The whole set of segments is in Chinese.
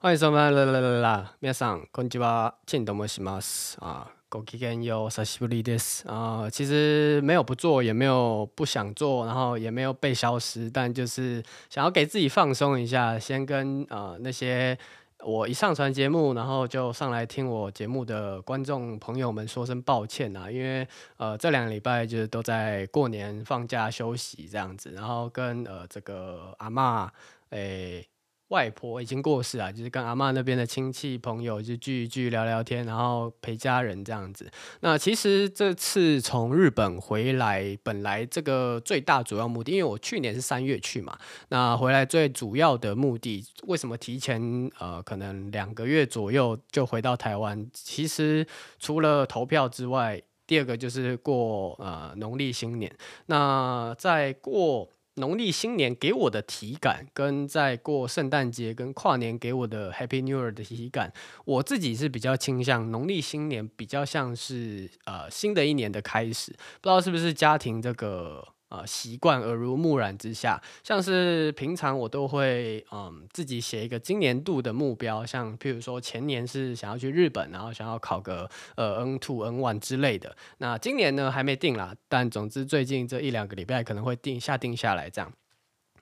欢迎收看啦啦啦啦，皆さんこんにちは，进どもします啊，ごきげんよう，久しぶりです啊。其实没有不做，也没有不想做，然后也没有被消失，但就是想要给自己放松一下，先跟呃那些我一上传节目，然后就上来听我节目的观众朋友们说声抱歉啊，因为呃这两个礼拜就是都在过年放假休息这样子，然后跟呃这个阿嬷诶。 外婆已经过世啊，就是跟阿妈那边的亲戚朋友就聚一聚聊聊天，然后陪家人这样子。那其实这次从日本回来，本来这个最大主要目的，因为我去年是三月去嘛，那回来最主要的目的，为什么提前呃可能两个月左右就回到台湾？其实除了投票之外，第二个就是过呃农历新年。那在过。农历新年给我的体感，跟在过圣诞节跟跨年给我的 Happy New Year 的体感，我自己是比较倾向农历新年比较像是呃新的一年的开始，不知道是不是家庭这个。呃，习惯耳濡目染之下，像是平常我都会嗯自己写一个今年度的目标，像譬如说前年是想要去日本，然后想要考个呃 N two N one 之类的。那今年呢还没定啦，但总之最近这一两个礼拜可能会定下定下来这样。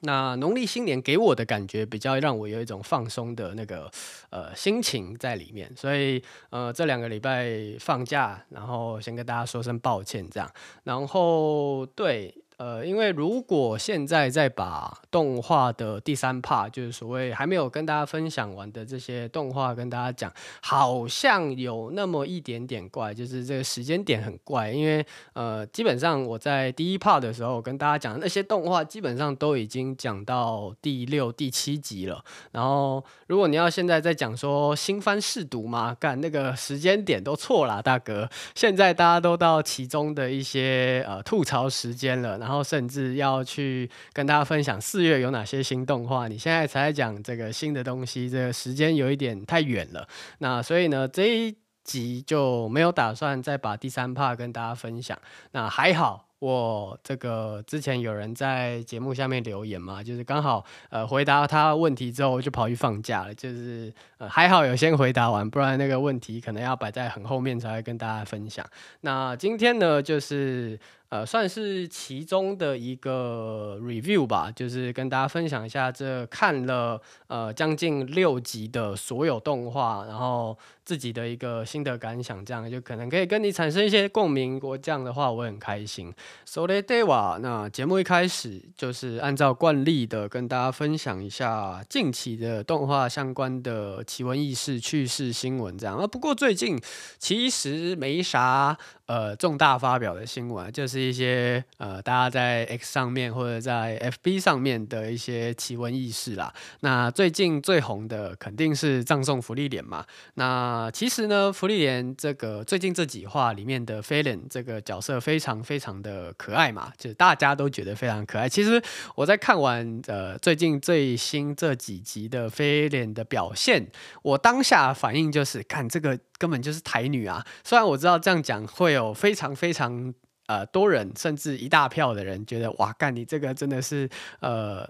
那农历新年给我的感觉比较让我有一种放松的那个呃心情在里面，所以呃这两个礼拜放假，然后先跟大家说声抱歉这样，然后对。呃，因为如果现在再把动画的第三 part，就是所谓还没有跟大家分享完的这些动画跟大家讲，好像有那么一点点怪，就是这个时间点很怪。因为呃，基本上我在第一 part 的时候跟大家讲那些动画，基本上都已经讲到第六、第七集了。然后如果你要现在再讲说新番试读嘛，干那个时间点都错了，大哥。现在大家都到其中的一些呃吐槽时间了。然后甚至要去跟大家分享四月有哪些新动画，你现在才讲这个新的东西，这个时间有一点太远了。那所以呢，这一集就没有打算再把第三 part 跟大家分享。那还好。我这个之前有人在节目下面留言嘛，就是刚好呃回答他问题之后就跑去放假了，就是呃还好有先回答完，不然那个问题可能要摆在很后面才会跟大家分享。那今天呢，就是呃算是其中的一个 review 吧，就是跟大家分享一下这看了呃将近六集的所有动画，然后自己的一个心得感想，这样就可能可以跟你产生一些共鸣。我这样的话我很开心。それでは，那节目一开始就是按照惯例的跟大家分享一下近期的动画相关的奇闻异事、趣事新闻这样啊。不过最近其实没啥 呃重大发表的新闻，就是一些呃大家在 X 上面或者在 FB 上面的一些奇闻异事啦。那最近最红的肯定是葬送福利脸嘛。那其实呢，福利脸这个最近这几话里面的菲莲这个角色非常非常的。可爱嘛，就是大家都觉得非常可爱。其实我在看完呃最近最新这几集的菲莲的表现，我当下反应就是，看这个根本就是台女啊！虽然我知道这样讲会有非常非常呃多人，甚至一大票的人觉得，哇，干你这个真的是呃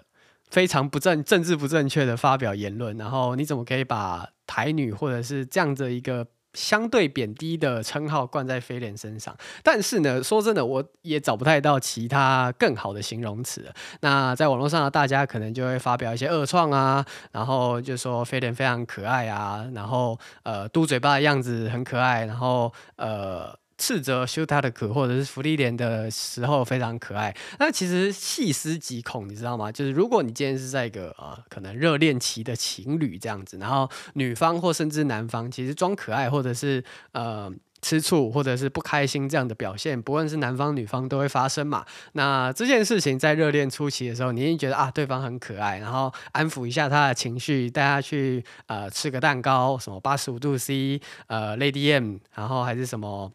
非常不正政治不正确的发表言论，然后你怎么可以把台女或者是这样的一个。相对贬低的称号冠在菲莲身上，但是呢，说真的，我也找不太到其他更好的形容词。那在网络上，大家可能就会发表一些恶创啊，然后就说菲莲非常可爱啊，然后呃，嘟嘴巴的样子很可爱，然后呃。斥责修他的可或者是芙莉莲的时候非常可爱，那其实细思极恐，你知道吗？就是如果你今天是在一个呃可能热恋期的情侣这样子，然后女方或甚至男方其实装可爱或者是呃吃醋或者是不开心这样的表现，不论是男方女方都会发生嘛。那这件事情在热恋初期的时候，你一定觉得啊对方很可爱，然后安抚一下他的情绪，带他去呃吃个蛋糕，什么八十五度 C，呃 Lady M，然后还是什么。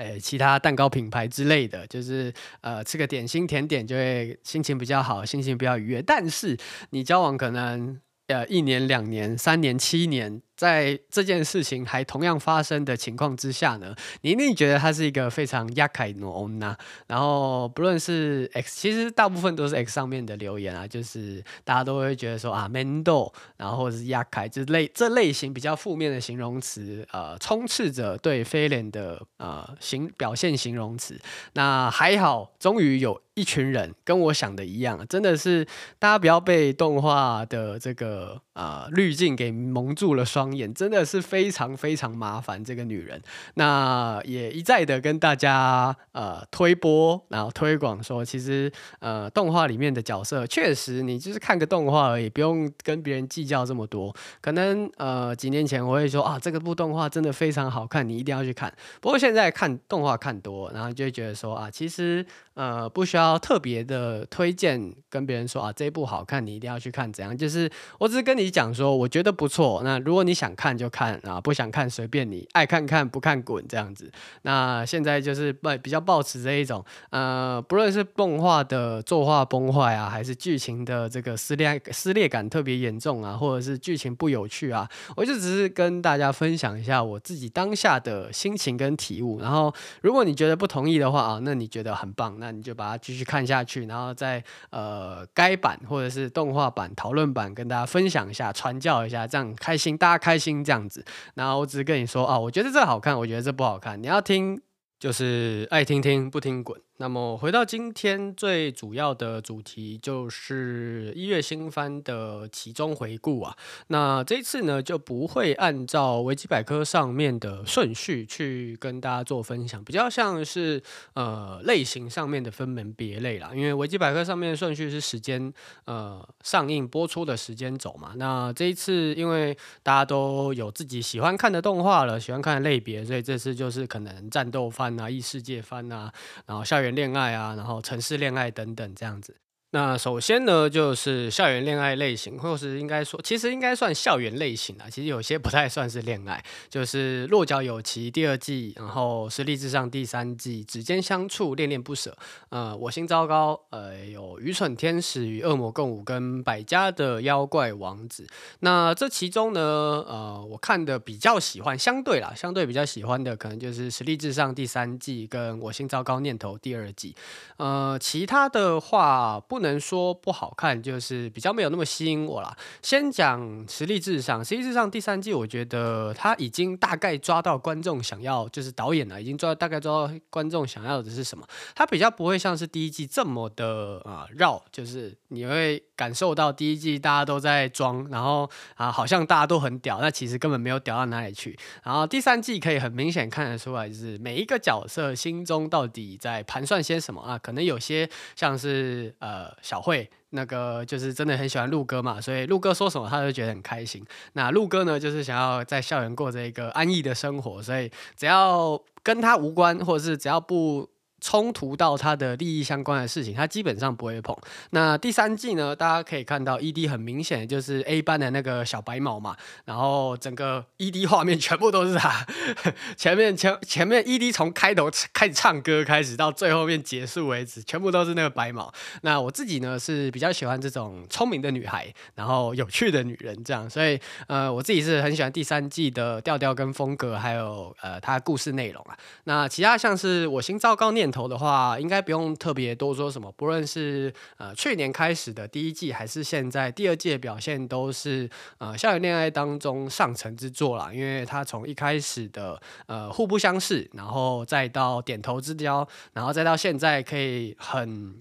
诶，其他蛋糕品牌之类的，就是呃吃个点心甜点就会心情比较好，心情比较愉悦。但是你交往可能呃一年、两年、三年、七年。在这件事情还同样发生的情况之下呢，你一定觉得他是一个非常厄介の女。然后不论是 X，其实大部分都是 X 上面的留言啊，就是大家都会觉得说啊面倒，然后或者是厄介这类这类型比较负面的形容词，呃，充斥着对菲廉的呃形表现形容词。那还好，终于有一群人跟我想的一样，真的是大家不要被动画的这个呃滤镜给蒙住了双眼，真的是非常非常麻烦这个女人。那也一再的跟大家呃推播，然后推广说，其实呃动画里面的角色确实你就是看个动画而已，不用跟别人计较这么多。可能呃几年前我会说啊，这个部动画真的非常好看，你一定要去看。不过现在看动画看多，然后就会觉得说啊，其实呃不需要。特别的推荐跟别人说啊，这一部好看，你一定要去看。怎样？就是我只是跟你讲说，我觉得不错。那如果你想看就看啊，不想看随便你，爱看看，不看滚这样子。那现在就是比较抱持这一种，呃，不论是动画的作画崩坏啊，还是剧情的这个撕裂撕裂感特别严重啊，或者是剧情不有趣啊，我就只是跟大家分享一下我自己当下的心情跟体悟。然后如果你觉得不同意的话啊，那你觉得很棒，那你就把它继续。看下去，然后在呃该版或者是动画版讨论版跟大家分享一下，传教一下，这样开心，大家开心这样子。然后我只是跟你说啊，我觉得这好看，我觉得这不好看，你要听就是爱听听，不听滚。那么回到今天最主要的主题，就是一月新番的其中回顾啊。那这一次呢，就不会按照维基百科上面的顺序去跟大家做分享，比较像是呃类型上面的分门别类啦。因为维基百科上面的顺序是时间呃上映播出的时间轴嘛。那这一次因为大家都有自己喜欢看的动画了，喜欢看的类别，所以这次就是可能战斗番啊、异世界番啊，然后校园。恋爱啊，然后城市恋爱等等这样子。那首先呢，就是校园恋爱类型，或是应该说，其实应该算校园类型啊。其实有些不太算是恋爱，就是《落脚有奇》第二季，然后《实力至上》第三季，《指尖相触》恋恋不舍，呃，我心糟糕，呃，有愚蠢天使与恶魔共舞，跟百家的妖怪王子。那这其中呢，呃，我看的比较喜欢，相对啦，相对比较喜欢的，可能就是《实力至上》第三季，跟我心糟糕念头第二季。呃，其他的话不。不能说不好看，就是比较没有那么吸引我啦。先讲实力至上，实力至上第三季，我觉得他已经大概抓到观众想要，就是导演呢已经抓大概抓到观众想要的是什么。他比较不会像是第一季这么的啊绕，就是你会感受到第一季大家都在装，然后啊好像大家都很屌，那其实根本没有屌到哪里去。然后第三季可以很明显看得出来，就是每一个角色心中到底在盘算些什么啊？可能有些像是呃。小慧那个就是真的很喜欢陆哥嘛，所以陆哥说什么他都觉得很开心。那陆哥呢，就是想要在校园过着一个安逸的生活，所以只要跟他无关，或者是只要不。冲突到他的利益相关的事情，他基本上不会碰。那第三季呢，大家可以看到 ED 很明显就是 A 班的那个小白毛嘛，然后整个 ED 画面全部都是他。前面前前面 ED 从开头开始唱歌开始到最后面结束为止，全部都是那个白毛。那我自己呢是比较喜欢这种聪明的女孩，然后有趣的女人这样，所以呃我自己是很喜欢第三季的调调跟风格，还有呃它故事内容啊。那其他像是我心照高念。头的话，应该不用特别多说什么。不论是呃去年开始的第一季，还是现在第二季的表现，都是呃校园恋爱当中上乘之作啦。因为它从一开始的呃互不相识，然后再到点头之交，然后再到现在可以很。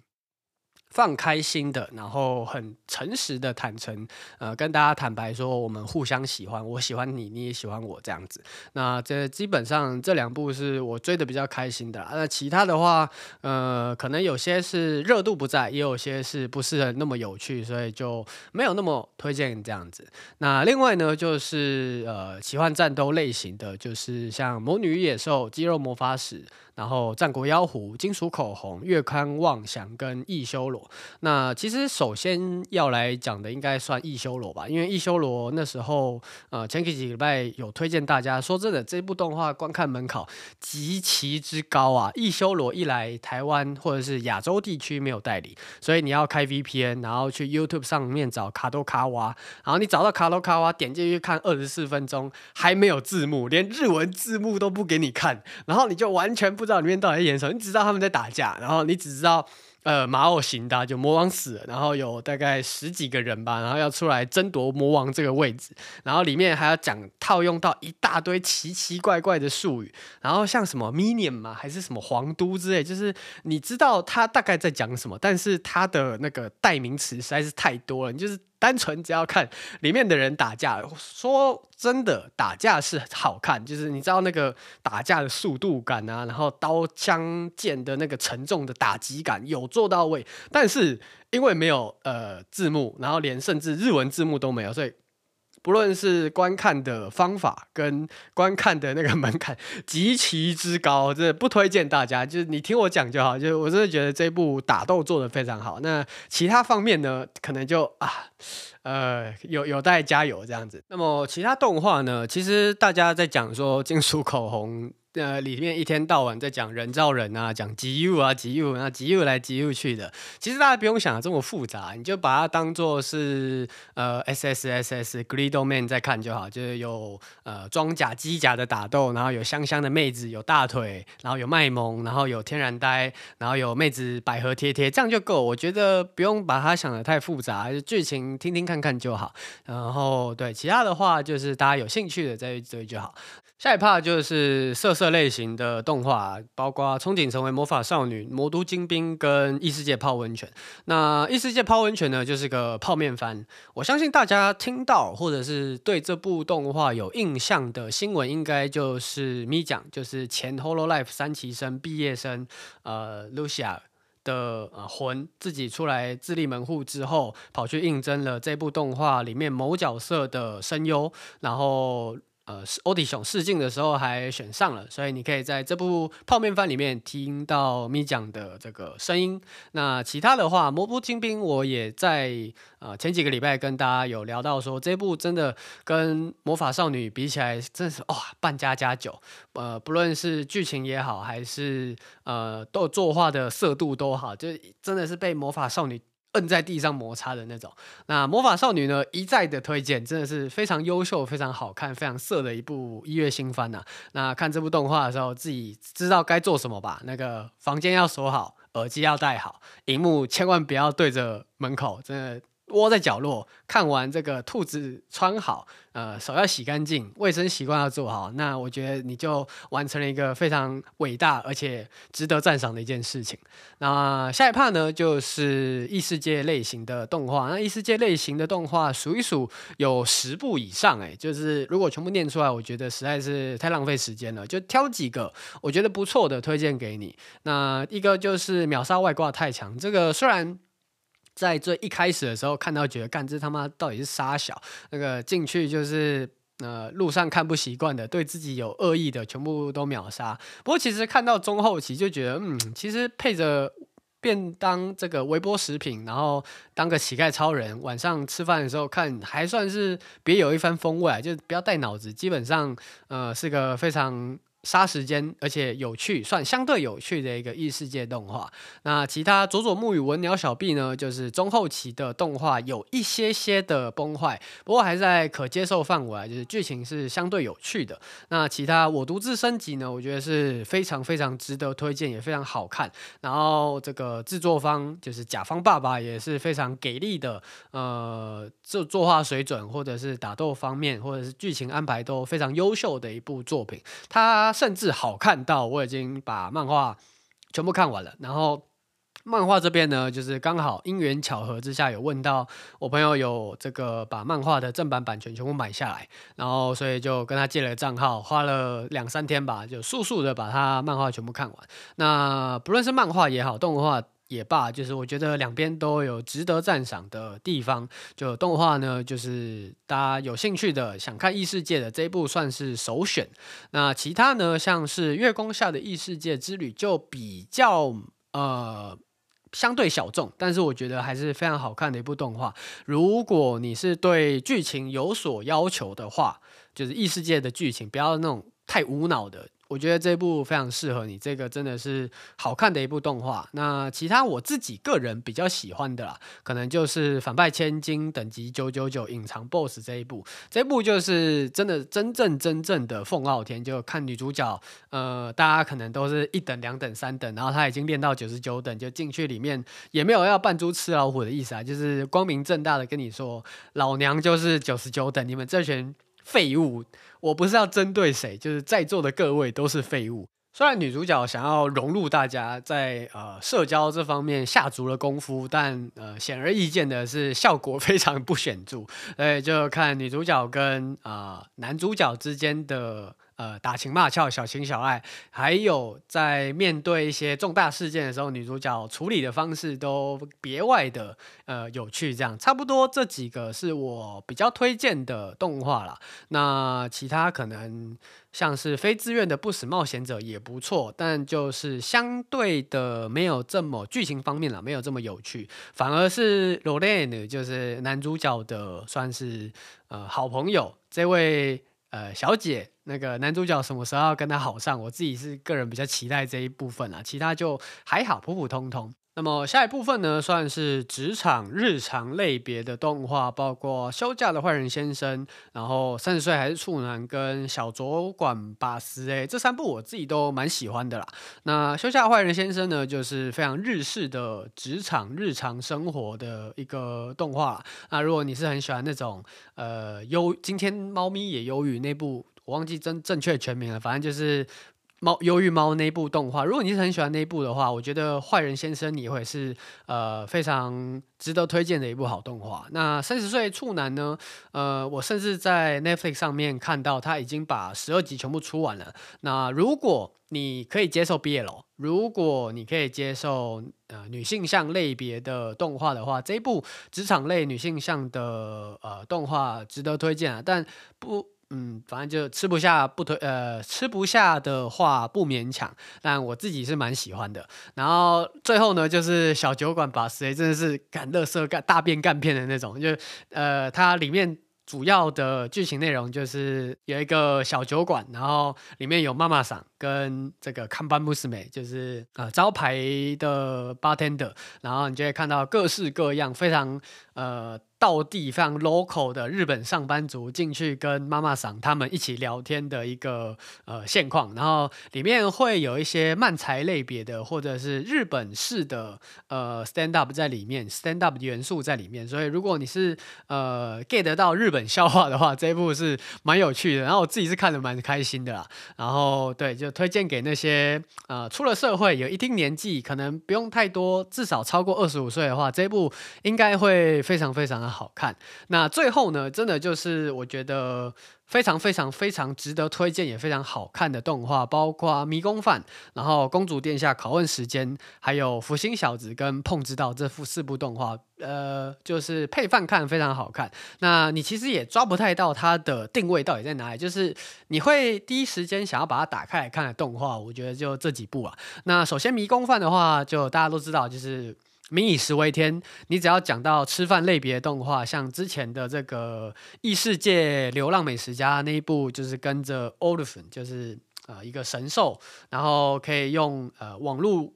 放开心的，然后很诚实的坦诚，呃，跟大家坦白说，我们互相喜欢，我喜欢你，你也喜欢我这样子。那这基本上这两部是我追的比较开心的。那其他的话，呃，可能有些是热度不在，也有些是不是那么有趣，所以就没有那么推荐这样子。那另外呢，就是呃，奇幻战斗类型的，就是像《魔女野兽》、《肌肉魔法使》。然后《战国妖狐》、《金属口红》、《月刊妄想》跟《异修罗》那其实首先要来讲的应该算异修罗吧，因为异修罗那时候呃前几个礼拜有推荐大家，说真的，这部动画观看门槛极其之高啊。异修罗一来台湾或者是亚洲地区没有代理，所以你要开 VPN，然后去 YouTube 上面找卡多卡哇，然后你找到卡多卡哇，点进去看二十四分钟，还没有字幕，连日文字幕都不给你看，然后你就完全不知道里面到底在演什么，你只知道他们在打架，然后你只知道。呃，马偶型的就魔王死了，然后有大概十几个人吧，然后要出来争夺魔王这个位置，然后里面还要讲套用到一大堆奇奇怪怪的术语，然后像什么 Minion 嘛，还是什么皇都之类，就是你知道他大概在讲什么，但是他的那个代名词实在是太多了，你就是。单纯只要看里面的人打架，说真的，打架是好看，就是你知道那个打架的速度感啊，然后刀枪剑的那个沉重的打击感有做到位，但是因为没有呃字幕，然后连甚至日文字幕都没有，所以。不论是观看的方法跟观看的那个门槛极其之高，这不推荐大家。就是你听我讲就好，就是我真的觉得这部打斗做的非常好。那其他方面呢，可能就啊，呃，有有待加油这样子。那么其他动画呢，其实大家在讲说金属口红。呃，里面一天到晚在讲人造人啊，讲吉 U 啊，吉 U 啊，吉 U 来吉 U 去的。其实大家不用想的这么复杂，你就把它当做是呃 S S S S Glido Man 在看就好，就是有呃装甲机甲的打斗，然后有香香的妹子，有大腿，然后有卖萌，然后有天然呆，然后有妹子百合贴贴，这样就够。我觉得不用把它想的太复杂，剧情听听看看就好。然后对其他的话，就是大家有兴趣的再追就好。下一 part 就是色色类型的动画，包括《憧憬成为魔法少女》、《魔都精兵》跟《异世界泡温泉》。那《异世界泡温泉》呢，就是个泡面番。我相信大家听到或者是对这部动画有印象的新闻，应该就是咪讲，就是前 Hololive 三期生毕业生，呃，Lucia 的魂自己出来自立门户之后，跑去应征了这部动画里面某角色的声优，然后。呃是 od 兄试镜的时候还选上了，所以你可以在这部泡面番里面听到咪酱的这个声音。那其他的话，《魔都精兵》我也在呃前几个礼拜跟大家有聊到说，这部真的跟魔法少女比起来，真是哇半加加九。呃，不论是剧情也好，还是呃都作画的色度都好，就真的是被魔法少女。摁在地上摩擦的那种。那魔法少女呢，一再的推荐，真的是非常优秀、非常好看、非常色的一部一月新番呐、那看这部动画的时候，自己知道该做什么吧。那个房间要锁好，耳机要戴好，荧幕千万不要对着门口，真的。窝在角落看完这个兔子穿好，呃，手要洗干净，卫生习惯要做好，那我觉得你就完成了一个非常伟大而且值得赞赏的一件事情。那下一 part 呢，就是异世界类型的动画。那异世界类型的动画数一数有十部以上，哎，就是如果全部念出来，我觉得实在是太浪费时间了，就挑几个我觉得不错的推荐给你。那一个就是秒杀外挂太强，这个虽然。在最一开始的时候看到，觉得干这他妈到底是杀小，那个进去就是呃路上看不习惯的，对自己有恶意的，全部都秒杀。不过其实看到中后期就觉得，嗯，其实配着便当这个微波食品，然后当个乞丐超人，晚上吃饭的时候看，还算是别有一番风味，就不要带脑子，基本上呃是个非常。杀时间，而且有趣，算相对有趣的一个异世界动画。那其他佐佐木与文鸟小臂呢，就是中后期的动画有一些些的崩坏，不过还在可接受范围，就是剧情是相对有趣的。那其他我独自升级呢，我觉得是非常非常值得推荐，也非常好看。然后这个制作方就是甲方爸爸也是非常给力的，呃，这作画水准或者是打斗方面或者是剧情安排都非常优秀的一部作品。他。他甚至好看到我已经把漫画全部看完了，然后漫画这边呢，就是刚好因缘巧合之下有问到我朋友有这个把漫画的正版版权全部买下来，然后所以就跟他借了账号，花了两三天吧，就速速的把他漫画全部看完。那不论是漫画也好，动画。也罢，就是我觉得两边都有值得赞赏的地方。就动画呢，就是大家有兴趣的想看异世界的这一部算是首选。那其他呢，像是月光下的异世界之旅就比较呃相对小众，但是我觉得还是非常好看的一部动画。如果你是对剧情有所要求的话，就是异世界的剧情，不要那种太无脑的。我觉得这部非常适合你，这个真的是好看的一部动画。那其他我自己个人比较喜欢的啦，可能就是反派千金等级九九九隐藏 BOSS 这一部，这部就是真的真正真正的凤傲天，就看女主角，呃，大家可能都是一等、两等、三等，然后她已经练到九十九等，就进去里面也没有要扮猪吃老虎的意思啊，就是光明正大的跟你说，老娘就是九十九等，你们这群。废物！我不是要针对谁，就是在座的各位都是废物。虽然女主角想要融入大家在，呃社交这方面下足了功夫，但呃显而易见的是效果非常不显著。所以就看女主角跟啊、男主角之间的。呃，打情骂俏，小情小爱，还有在面对一些重大事件的时候，女主角处理的方式都别外的呃有趣。这样差不多这几个是我比较推荐的动画啦。那其他可能像是非自愿的不死冒险者也不错，但就是相对的没有这么剧情方面啦，没有这么有趣。反而是罗莲，就是男主角的算是呃好朋友这位。呃，小姐，那个男主角什么时候要跟他好上？我自己是个人比较期待这一部分啊，其他就还好，普普通通。那么下一部分呢，算是职场日常类别的动画，包括休假的坏人先生，然后三十岁还是处男跟小酒馆巴斯，哎，这三部我自己都蛮喜欢的啦。那休假的坏人先生呢，就是非常日式的职场日常生活的一个动画。那如果你是很喜欢那种呃忧，今天猫咪也忧郁那部，我忘记正正确全名了，反正就是。猫忧郁猫那部动画，如果你是很喜欢那部的话，我觉得坏人先生你会是呃非常值得推荐的一部好动画。那三十岁处男呢？呃，我甚至在 Netflix 上面看到他已经把十二集全部出完了。那如果你可以接受 BL，如果你可以接受呃女性向类别的动画的话，这一部职场类女性向的呃动画值得推荐啊，但不。嗯，反正就吃不下不推，呃，吃不下的话不勉强，但我自己是蛮喜欢的。然后最后呢，就是小酒馆把谁真的是干乐色干大便干片的那种，就呃，它里面。主要的剧情内容就是有一个小酒馆，然后里面有妈妈桑跟这个看板娘，就是呃招牌的 bartender，然后你就会看到各式各样非常呃道地、非常 local 的日本上班族进去跟妈妈桑他们一起聊天的一个呃现况，然后里面会有一些漫才类别的或者是日本式的呃 stand up 在里面，stand up 元素在里面，所以如果你是呃 get 得到日本笑话的话，这一部是蛮有趣的，然后我自己是看得蛮开心的啦。然后对，就推荐给那些呃出了社会有一定年纪，可能不用太多，至少超过二十五岁的话，这一部应该会非常非常好看。那最后呢，真的就是我觉得。非常非常非常值得推荐，也非常好看的动画，包括《迷宫饭》，然后《公主殿下拷问时间》，还有《福星小子》跟《碰知道》这副四部动画，呃，就是配饭看非常好看。那你其实也抓不太到它的定位到底在哪里，就是你会第一时间想要把它打开来看的动画，我觉得就这几部啊。那首先《迷宫饭》的话，就大家都知道，就是。民以食为天，你只要讲到吃饭类别的动画，像之前的这个异世界流浪美食家那一部，就是跟着 Olaf，就是呃一个神兽，然后可以用呃网络。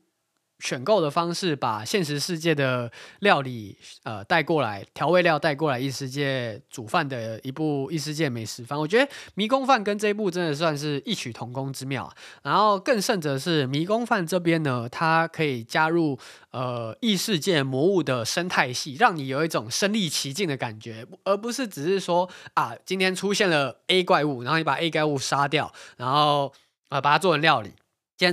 选购的方式，把现实世界的料理呃带过来，调味料带过来异世界煮饭的一部异世界美食饭。我觉得《迷宫饭》跟这一部真的算是异曲同工之妙啊。然后更甚者是《迷宫饭》这边呢，它可以加入呃异世界魔物的生态系，让你有一种身历其境的感觉，而不是只是说啊今天出现了 A 怪物，然后你把 A 怪物杀掉，然后啊、把它做成料理。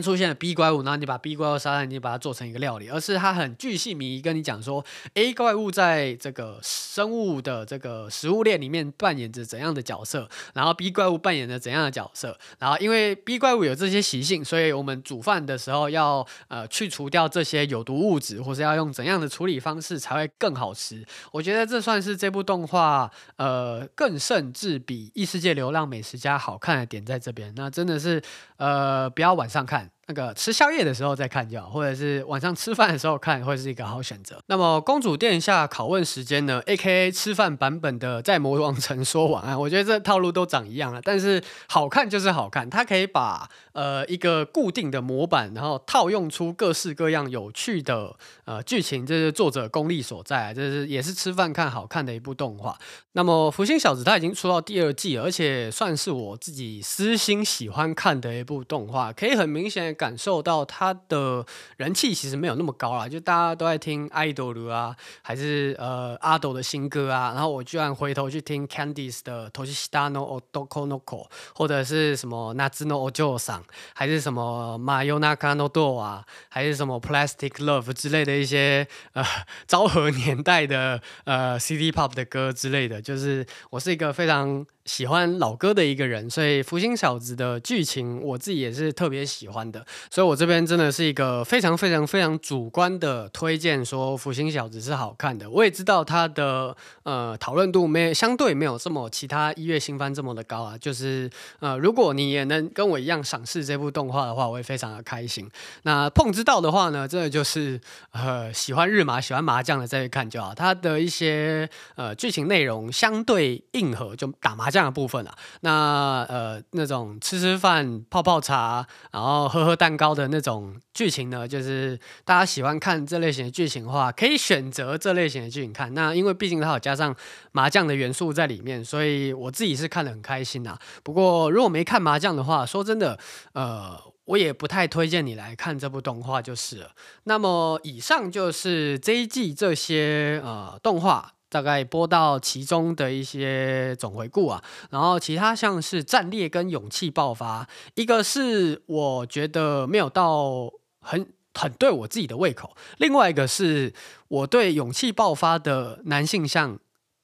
出现了 B 怪物，然后你把 B 怪物杀了，你把它做成一个料理，而是它很巨细靡遗跟你讲说，A 怪物在这个生物的这个食物链里面扮演着怎样的角色，然后 B 怪物扮演着怎样的角色，然后因为 B 怪物有这些习性，所以我们煮饭的时候要呃去除掉这些有毒物质，或是要用怎样的处理方式才会更好吃。我觉得这算是这部动画呃更甚至比异世界流浪美食家好看的点在这边，那真的是呃不要晚上看。看那个吃宵夜的时候再看就好，或者是晚上吃饭的时候看，会是一个好选择。那么公主殿下拷问时间呢？AKA 吃饭版本的在魔王城说晚安。我觉得这套路都长一样了，但是好看就是好看，它可以把呃一个固定的模板，然后套用出各式各样有趣的呃剧情，这是作者功力所在，这是也是吃饭看好看的一部动画。那么《福星小子》它已经出到第二季，而且算是我自己私心喜欢看的一部动画，可以很明显。感受到他的人气其实没有那么高啦，就大家都在听 idol 啊，还是呃阿斗的新歌啊，然后我居然回头去听 Candice 的 t o s h i t a no odokonoko，或者是什么 Natsu no Ojo-san，还是什么 Mayonaka no do 啊，还是什么 Plastic Love 之类的一些呃昭和年代的呃 City Pop 的歌之类的，就是我是一个非常。喜欢老歌的一个人，所以《福星小子》的剧情我自己也是特别喜欢的，所以我这边真的是一个非常非常非常主观的推荐，说《福星小子》是好看的。我也知道它的呃讨论度没相对没有这么其他一月新番这么的高啊，就是呃如果你也能跟我一样赏识这部动画的话，我会非常的开心。那碰知道的话呢，真的就是呃喜欢日麻喜欢麻将的再去看就好。它的一些呃剧情内容相对硬核，就打麻将。的部分啊，那呃那种吃吃饭、泡泡茶，然后喝喝蛋糕的那种剧情呢，就是大家喜欢看这类型的剧情的话，可以选择这类型的剧情看。那因为毕竟它有加上麻将的元素在里面，所以我自己是看得很开心啊。不过如果没看麻将的话，说真的，呃，我也不太推荐你来看这部动画就是了。那么以上就是这一季这些呃动画。大概播到其中的一些总回顾啊，然后其他像是战烈跟勇气爆发，一个是我觉得没有到很很对我自己的胃口，另外一个是我对勇气爆发的男性向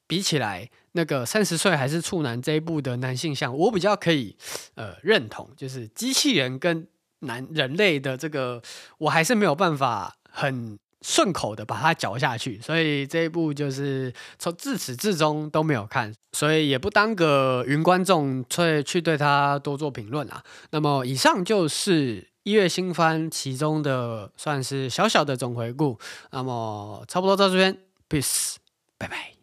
比起来，那个三十岁还是处男这一部的男性向，我比较可以呃认同，就是机器人跟男人类的这个，我还是没有办法很。顺口的把它嚼下去，所以这一部就是从自始至终都没有看，所以也不当个云观众，去去对他多做评论啊。那么以上就是一月新番其中的算是小小的总回顾，那么差不多到这边，peace，拜拜。